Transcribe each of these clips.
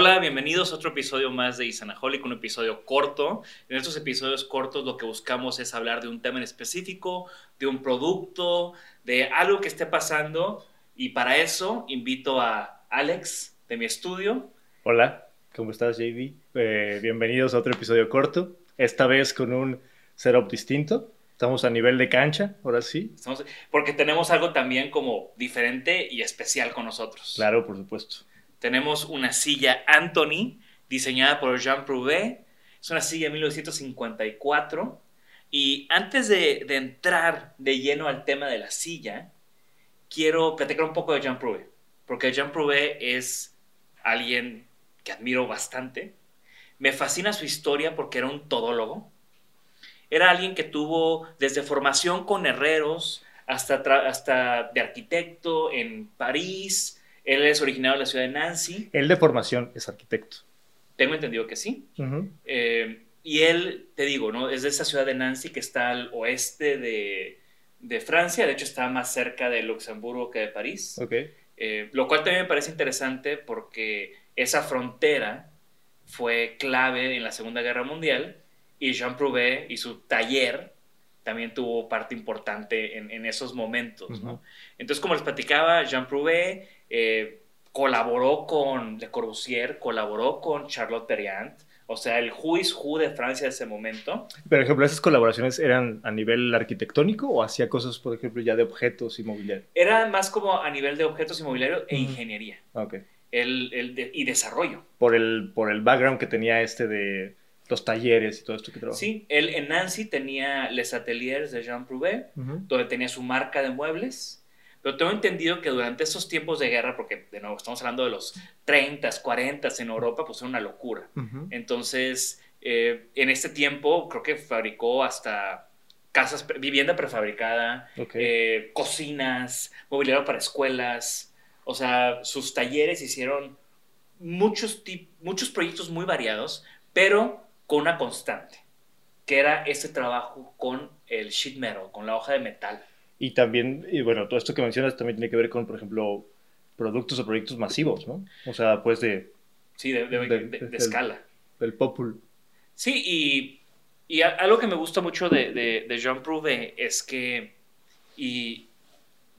Hola, bienvenidos a otro episodio más de Isanaholic, un episodio corto. En estos episodios cortos lo que buscamos es hablar de un tema en específico, de un producto, de algo que esté pasando. Y para eso invito a Alex de mi estudio. Hola, ¿cómo estás, JV? Eh, bienvenidos a otro episodio corto, esta vez con un setup distinto. Estamos a nivel de cancha, ahora sí. Estamos, porque tenemos algo también como diferente y especial con nosotros. Claro, por supuesto. Tenemos una silla Anthony, diseñada por Jean Prouvé. Es una silla de 1954. Y antes de, de, entrar de lleno al tema de la silla, quiero platicar un poco de Jean Prouvé. Porque Jean Prouvé es alguien que admiro bastante. Me fascina su historia porque era un todólogo. Era alguien que tuvo desde formación con herreros hasta, hasta de arquitecto en París, él es originario de la ciudad de Nancy. Él de formación es arquitecto. Tengo entendido que sí. eh, y él, te digo, ¿no? Es de esa ciudad de Nancy que está al oeste de, de Francia. De hecho, está más cerca de Luxemburgo que de París. Okay. Eh, lo cual también me parece interesante porque esa frontera fue clave en la Segunda Guerra Mundial y Jean Prouvé y su taller también tuvo parte importante en, en esos momentos. Uh -huh. ¿no? Entonces, como les platicaba, Jean Prouvé eh, colaboró con Le Corbusier, colaboró con Charlotte Perriand, o sea, el who is who de Francia de ese momento. Por ejemplo, ¿esas colaboraciones eran a nivel arquitectónico o hacía cosas, por ejemplo, ya de objetos inmobiliarios? Era más como a nivel de objetos inmobiliarios e ingeniería. Okay. El, el de, y desarrollo. Por el, por el background que tenía este de los talleres y todo esto que trabajó. Sí, él en Nancy tenía Les Ateliers de Jean Prouvé, uh -huh. donde tenía su marca de muebles. Pero tengo entendido que durante esos tiempos de guerra, porque de nuevo estamos hablando de los 30, 40 en Europa, pues era una locura. Uh -huh. Entonces, eh, en este tiempo creo que fabricó hasta casas, vivienda prefabricada, okay. eh, cocinas, mobiliario para escuelas. O sea, sus talleres hicieron muchos, muchos proyectos muy variados, pero con una constante, que era ese trabajo con el sheet metal, con la hoja de metal. Y también, y bueno, todo esto que mencionas también tiene que ver con, por ejemplo, productos o proyectos masivos, ¿no? O sea, pues de... Sí, de, de, de, de, de escala. Del popul. Sí, y, y, algo que me gusta mucho de, Jean Prouvé es que, y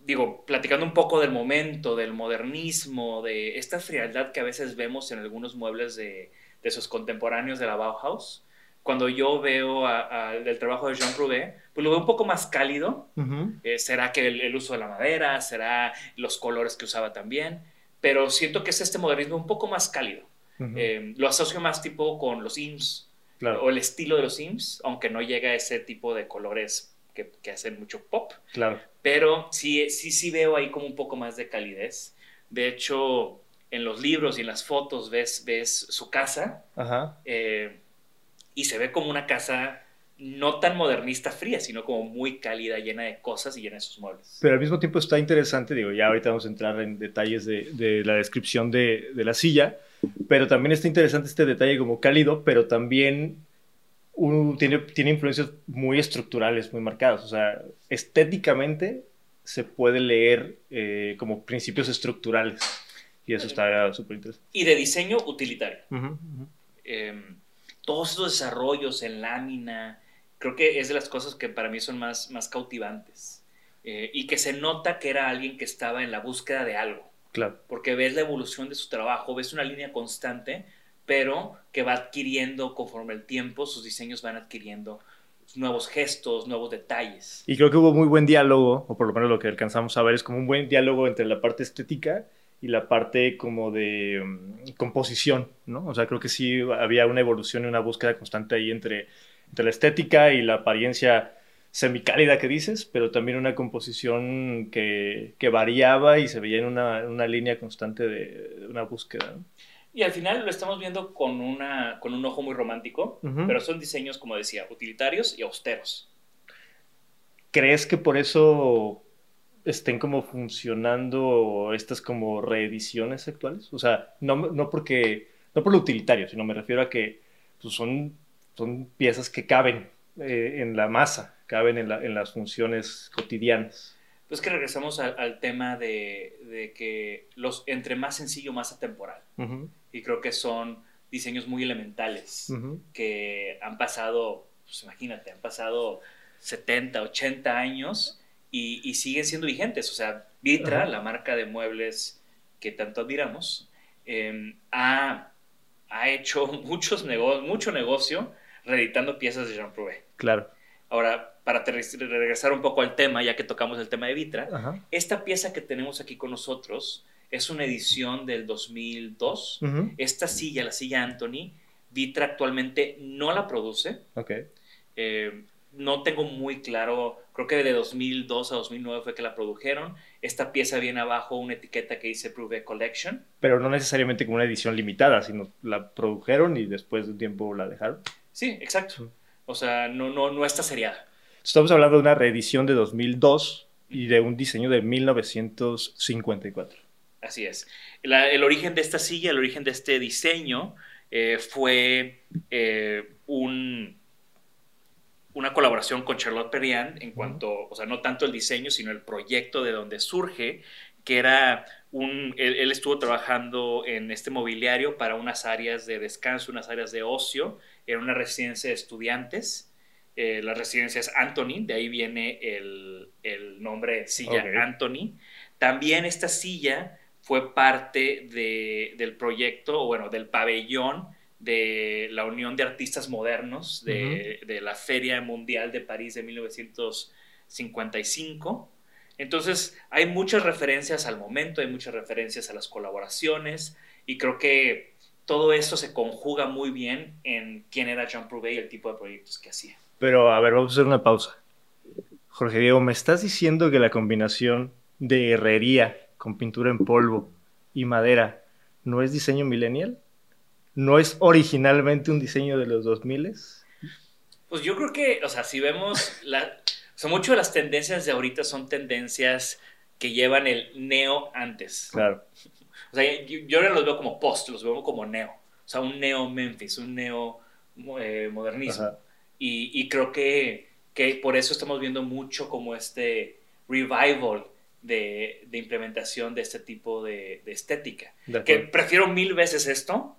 digo, platicando un poco del momento, del modernismo, de esta frialdad que a veces vemos en algunos muebles de, sus contemporáneos de la Bauhaus, cuando yo veo a, a, el trabajo de Jean Prouvé, pues lo veo un poco más cálido. Uh -huh. eh, ¿Será que el, el, uso de la madera? ¿Será los colores que usaba también? Pero siento que es este modernismo un poco más cálido. Uh -huh. eh, lo asocio más tipo con los IMSS, o el estilo de los Sims, aunque no llega a ese tipo de colores que, que hacen mucho pop. Claro. Pero sí, sí, sí veo ahí como un poco más de calidez. De hecho, en los libros y en las fotos ves, ves su casa Ajá. eh, y se ve como una casa no tan modernista fría, sino como muy cálida, llena de cosas y llena de sus muebles. Pero al mismo tiempo está interesante, digo, ya ahorita vamos a entrar en detalles de, de la descripción de, de, la silla, pero también está interesante este detalle como cálido, pero también tiene, tiene influencias muy estructurales, muy marcadas, o sea, estéticamente se puede leer eh, como principios estructurales y eso está súper interesante. Y de diseño utilitario. Uh -huh, uh -huh. Eh, todos estos desarrollos en lámina, creo que es de las cosas que para mí son más, más cautivantes. Eh, y que se nota que era alguien que estaba en la búsqueda de algo. Claro. Porque ves la evolución de su trabajo, ves una línea constante, pero que va adquiriendo conforme el tiempo, sus diseños van adquiriendo nuevos gestos, nuevos detalles. Y creo que hubo muy buen diálogo, o por lo menos lo que alcanzamos a ver es como un buen diálogo entre la parte estética y la parte como de um, composición, ¿no? O sea, creo que sí había una evolución y una búsqueda constante ahí entre, entre la estética y la apariencia semicálida que dices, pero también una composición que, que variaba y se veía en una, una línea constante de, de una búsqueda. ¿no? Y al final lo estamos viendo con, una, con un ojo muy romántico, uh -huh. pero son diseños, como decía, utilitarios y austeros. ¿Crees que por eso estén como funcionando estas como reediciones actuales? O sea, no, no porque, no por lo utilitario, sino me refiero a que pues, son, son piezas que caben eh, en la masa, caben en, la, en, las funciones cotidianas. Pues que regresamos al, al tema de, de, que los entre más sencillo, más atemporal. Uh -huh. Y creo que son diseños muy elementales uh -huh. que han pasado, pues imagínate, han pasado 70, 80 años y, y siguen siendo vigentes. O sea, Vitra, la marca de muebles que tanto admiramos, eh, ha, ha, hecho muchos nego mucho negocio reeditando piezas de Jean Prouvé. Claro. Ahora, para regresar un poco al tema, ya que tocamos el tema de Vitra, esta pieza que tenemos aquí con nosotros es una edición del 2002. Uh -huh. Esta silla, la silla Anthony, Vitra actualmente no la produce. Okay. Eh, no tengo muy claro, creo que de 2002 a 2009 fue que la produjeron. Esta pieza viene abajo una etiqueta que dice Prouvé Collection. Pero no necesariamente como una edición limitada, sino la produjeron y después de un tiempo la dejaron. Sí, exacto. O sea, no, no, no está seriada. Estamos hablando de una reedición de 2002 y de un diseño de 1954. Así es. La, el origen de esta silla, el origen de este diseño eh, fue eh, un, una colaboración con Charlotte Perriand en cuanto, uh -huh. o sea, no tanto el diseño, sino el proyecto de donde surge, que era un, él, él, estuvo trabajando en este mobiliario para unas áreas de descanso, unas áreas de ocio, era una residencia de estudiantes. Eh, la residencia es Anthony, de ahí viene el, el nombre silla okay. Anthony. También esta silla fue parte de, del proyecto, o bueno, del pabellón de la Unión de Artistas Modernos de, uh -huh. de la Feria Mundial de París de 1955. Entonces, hay muchas referencias al momento, hay muchas referencias a las colaboraciones, y creo que todo esto se conjuga muy bien en quién era Jean Prouvé y el tipo de proyectos que hacía. Pero, a ver, vamos a hacer una pausa. Jorge Diego, ¿me estás diciendo que la combinación de herrería con pintura en polvo y madera no es diseño millennial? ¿No es originalmente un diseño de los 2000? Pues yo creo que, o sea, si vemos, la, o sea, mucho de las tendencias de ahorita son tendencias que llevan el neo antes. Claro. O sea, yo, yo ahora los veo como post, los veo como neo. O sea, un neo Memphis, un neo eh, modernismo. Y, y, creo que, que por eso estamos viendo mucho como este revival de, de implementación de este tipo de, de estética. De que prefiero mil veces esto,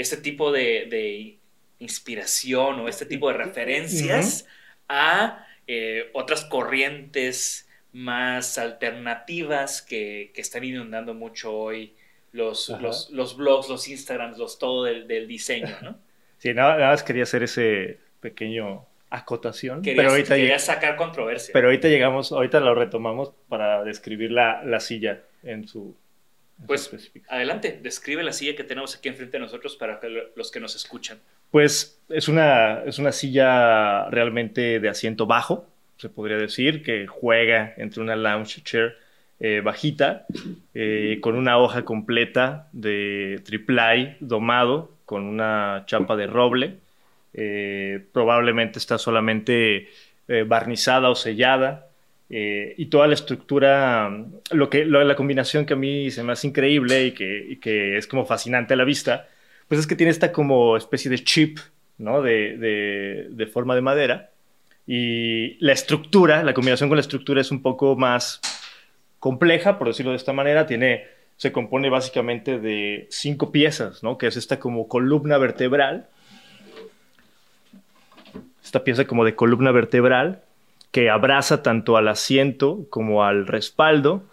este tipo de, de inspiración o este tipo de referencias uh -huh. a eh, otras corrientes más alternativas que, que, están inundando mucho hoy los, los, los, blogs, los Instagrams, los todo del, del diseño, ¿no? Sí, nada, nada más quería hacer ese pequeño acotación. Querías, pero ahorita quería sacar controversia. Pero ahorita llegamos, ahorita lo retomamos para describir la, la silla en su... Pues adelante, describe la silla que tenemos aquí enfrente de nosotros para que los que nos escuchan. Pues es una, es una silla realmente de asiento bajo, se podría decir, que juega entre una lounge chair eh, bajita, eh, con una hoja completa de triple domado, con una chapa de roble. Eh, probablemente está solamente barnizada o sellada. Y toda la estructura, lo que, la combinación que a mí se me hace increíble y que, y que es como fascinante a la vista, pues es que tiene esta como especie de chip ¿no? de, de, forma de madera. Y la estructura, la combinación con la estructura es un poco más compleja, por decirlo de esta manera. Tiene, se compone básicamente de cinco piezas, ¿no? que es esta como columna vertebral. Esta pieza como de columna vertebral que abraza tanto al asiento como al respaldo,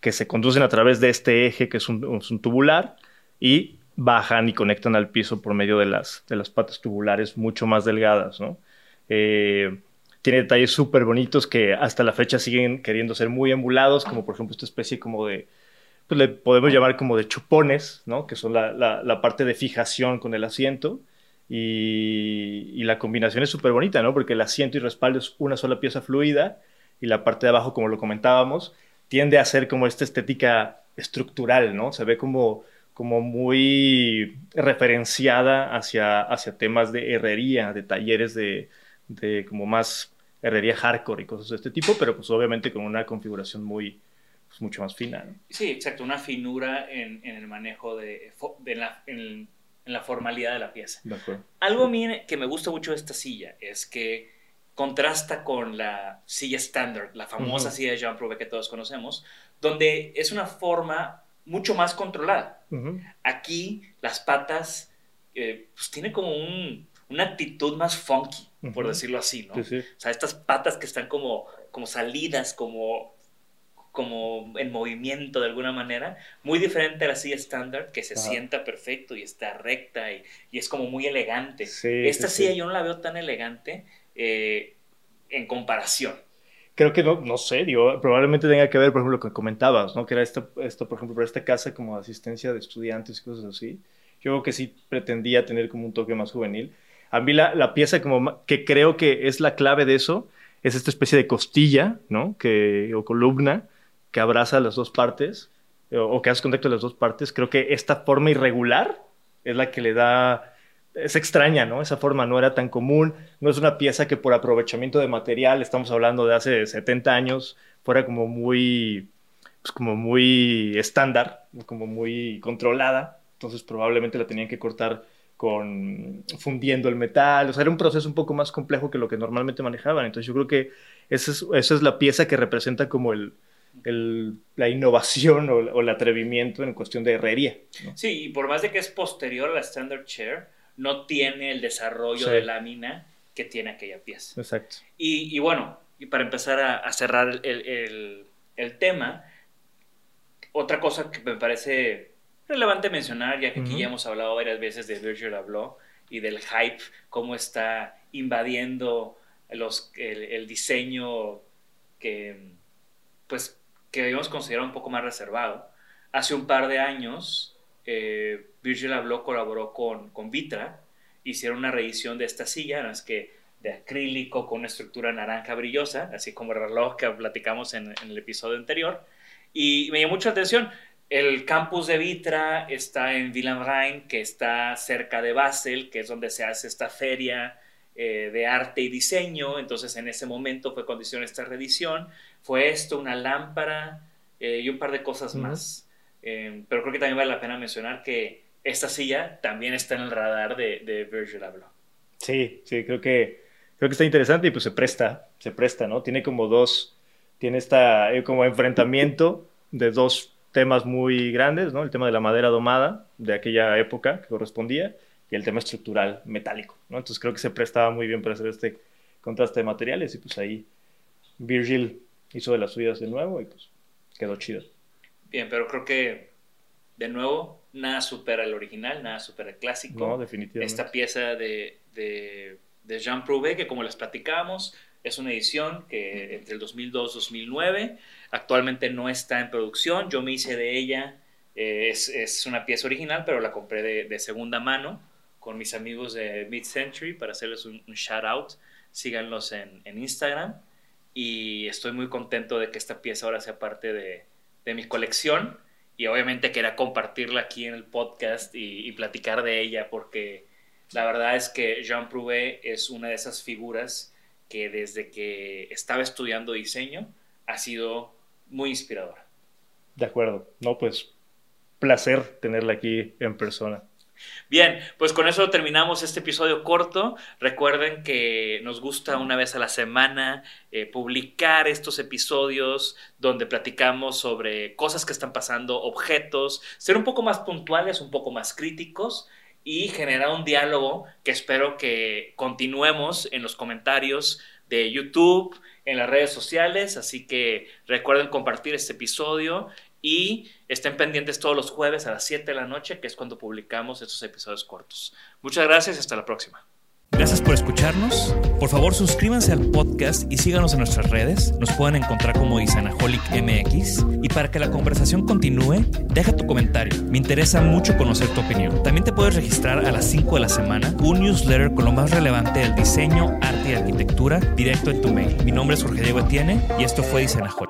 que se conducen a través de este eje que es un, tubular, y bajan y conectan al piso por medio de las, de las patas tubulares mucho más delgadas, ¿no? Eh, tiene detalles súper bonitos que hasta la fecha siguen queriendo ser muy emulados, como por ejemplo esta especie como de, pues le podemos llamar como de chupones, ¿no? Que son la, la, parte de fijación con el asiento. Y, y la combinación es súper bonita, ¿no? Porque el asiento y respaldo es una sola pieza fluida y la parte de abajo, como lo comentábamos, tiende a ser como esta estética estructural, ¿no? Se ve como como muy referenciada hacia, hacia temas de herrería, de talleres de, de como más herrería hardcore y cosas de este tipo, pero pues obviamente con una configuración muy, pues, mucho más fina. Sí, exacto, una finura en, en el manejo de, la, la, formalidad de la pieza. De Algo que me gusta mucho de esta silla es que contrasta con la silla standard, la famosa silla de Jean Prouvé que todos conocemos, donde es una forma mucho más controlada. Aquí las patas, eh, pues tiene como una actitud más funky, por decirlo así, ¿no? O sea, estas patas que están como, como salidas, como, como en movimiento de alguna manera, muy diferente a la silla estándar, que se sienta perfecto y está recta y, es como muy elegante. Esta silla yo no la veo tan elegante eh, en comparación creo que no, no sé, digo, probablemente tenga que ver, por ejemplo, lo que comentabas, ¿no? Que era esto, esto, por ejemplo, para esta casa como asistencia de estudiantes y cosas así. Yo creo que sí pretendía tener como un toque más juvenil. A mí la, la pieza como que creo que es la clave de eso es esta especie de costilla, ¿no? Que, o columna que abraza las dos partes o, o que hace contacto de las dos partes. Creo que esta forma irregular es la que le da es extraña, ¿no? Esa forma no era tan común, no es una pieza que por aprovechamiento de material, estamos hablando de hace 70 años, fuera como muy, pues como muy estándar, como muy controlada, entonces probablemente la tenían que cortar con fundiendo el metal, o sea, era un proceso un poco más complejo que lo que normalmente manejaban, entonces yo creo que esa es, esa es la pieza que representa como el, el, la innovación o, el atrevimiento en cuestión de herrería. Sí, y por más de que es posterior a la Standard Chair, no tiene el desarrollo de lámina que tiene aquella pieza. Exacto. Y, bueno, y para empezar a, cerrar el, tema, otra cosa que me parece relevante mencionar, ya que aquí ya hemos hablado varias veces de Virgil Abloh y del hype, cómo está invadiendo los, el, diseño que, pues, que habíamos considerado un poco más reservado. Hace un par de años, eh, Virgil Abloh colaboró con, con Vitra, hicieron una reedición de esta silla, ¿no? es que de acrílico con una estructura naranja brillosa, así como el reloj que platicamos en, el episodio anterior. Y me llamó mucha atención. El campus de Vitra está en Villenrhein, que está cerca de Basel, que es donde se hace esta feria eh, de arte y diseño. Entonces, en ese momento fue condición esta reedición. Fue esto, una lámpara eh, y un par de cosas más. Eh, pero creo que también vale la pena mencionar que esta silla también está en el radar de, de Virgil Abloh. Sí, sí, creo que, creo que está interesante y pues se presta, se presta, ¿no? Tiene como dos, tiene esta eh, como enfrentamiento de dos temas muy grandes, ¿no? El tema de la madera domada de aquella época que correspondía y el tema estructural metálico, ¿no? Entonces creo que se prestaba muy bien para hacer este contraste de materiales y pues ahí Virgil hizo de las suyas de nuevo y pues quedó chido. Bien, pero creo que, de nuevo, nada supera el original, nada supera el clásico. No, definitivamente. Esta pieza de, de, Jean Prouvé, que como les platicábamos, es una edición que entre el 2002 2009, actualmente no está en producción, yo me hice de ella, eh, es, es, una pieza original, pero la compré de, de segunda mano, con mis amigos de Mid Century para hacerles un, shout out. Síganlos en, en, Instagram. Y estoy muy contento de que esta pieza ahora sea parte de, de mi colección. Y obviamente quería compartirla aquí en el podcast y, y, platicar de ella porque la verdad es que Jean Prouvé es una de esas figuras que desde que estaba estudiando diseño ha sido muy inspiradora. De acuerdo. No, pues placer tenerla aquí en persona. Bien, pues con eso terminamos este episodio corto. Recuerden que nos gusta una vez a la semana eh, publicar estos episodios donde platicamos sobre cosas que están pasando, objetos, ser un poco más puntuales, un poco más críticos y generar un diálogo que espero que continuemos en los comentarios de YouTube, en las redes sociales. Así que recuerden compartir este episodio y estén pendientes todos los jueves a las 7 de la noche, que es cuando publicamos estos episodios cortos. Muchas gracias hasta la próxima. Gracias por escucharnos. Por favor, suscríbanse al podcast y síganos en nuestras redes. Nos pueden encontrar como Isanaholic MX. Y para que la conversación continúe, deja tu comentario. Me interesa mucho conocer tu opinión. También te puedes registrar a las 5 de la semana un newsletter con lo más relevante del diseño, arte y arquitectura directo en tu mail. Mi nombre es Jorge Diego Etienne y esto fue Isanaholic.